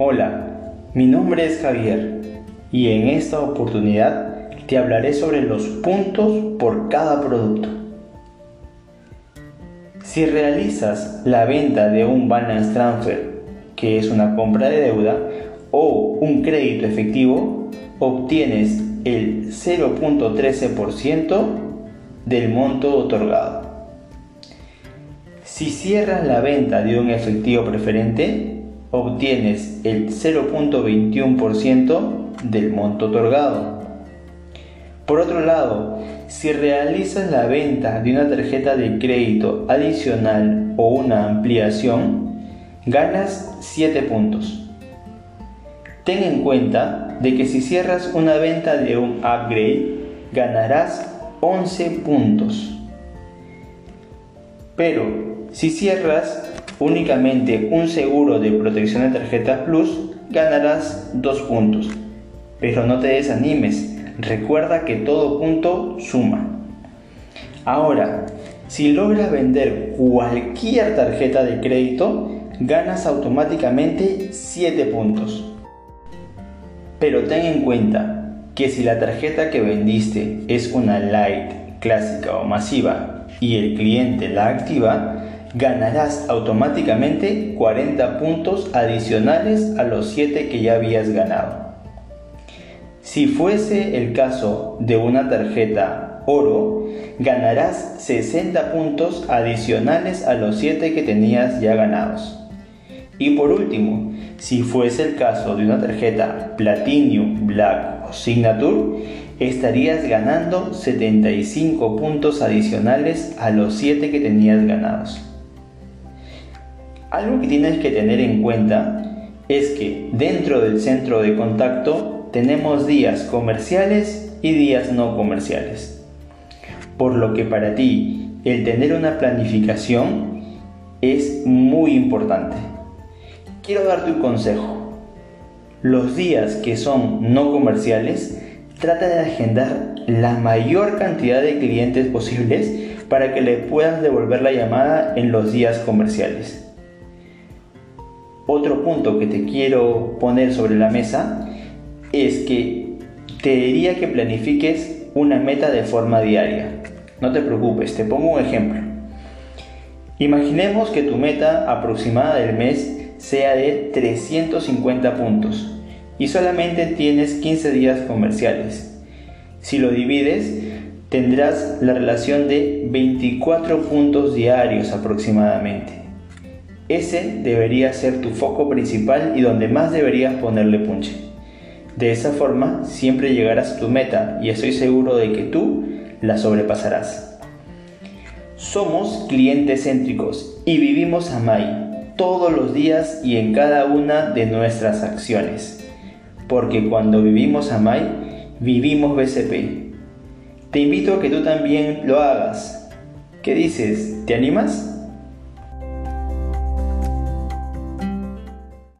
Hola, mi nombre es Javier y en esta oportunidad te hablaré sobre los puntos por cada producto. Si realizas la venta de un balance transfer, que es una compra de deuda, o un crédito efectivo, obtienes el 0.13% del monto otorgado. Si cierras la venta de un efectivo preferente, obtienes el 0.21% del monto otorgado. Por otro lado, si realizas la venta de una tarjeta de crédito adicional o una ampliación, ganas 7 puntos. Ten en cuenta de que si cierras una venta de un upgrade, ganarás 11 puntos. Pero si cierras únicamente un seguro de protección de tarjetas Plus, ganarás 2 puntos. Pero no te desanimes, recuerda que todo punto suma. Ahora, si logras vender cualquier tarjeta de crédito, ganas automáticamente 7 puntos. Pero ten en cuenta que si la tarjeta que vendiste es una light, clásica o masiva y el cliente la activa, ganarás automáticamente 40 puntos adicionales a los 7 que ya habías ganado. Si fuese el caso de una tarjeta oro, ganarás 60 puntos adicionales a los 7 que tenías ya ganados. Y por último, si fuese el caso de una tarjeta Platinum, Black o Signature, estarías ganando 75 puntos adicionales a los 7 que tenías ganados. Algo que tienes que tener en cuenta es que dentro del centro de contacto tenemos días comerciales y días no comerciales. Por lo que para ti el tener una planificación es muy importante quiero darte un consejo. Los días que son no comerciales, trata de agendar la mayor cantidad de clientes posibles para que le puedas devolver la llamada en los días comerciales. Otro punto que te quiero poner sobre la mesa es que te diría que planifiques una meta de forma diaria. No te preocupes, te pongo un ejemplo. Imaginemos que tu meta aproximada del mes sea de 350 puntos y solamente tienes 15 días comerciales. Si lo divides, tendrás la relación de 24 puntos diarios aproximadamente. Ese debería ser tu foco principal y donde más deberías ponerle punche. De esa forma siempre llegarás a tu meta y estoy seguro de que tú la sobrepasarás. Somos clientes céntricos y vivimos a Mai todos los días y en cada una de nuestras acciones. Porque cuando vivimos a Mai, vivimos BCP. Te invito a que tú también lo hagas. ¿Qué dices? ¿Te animas?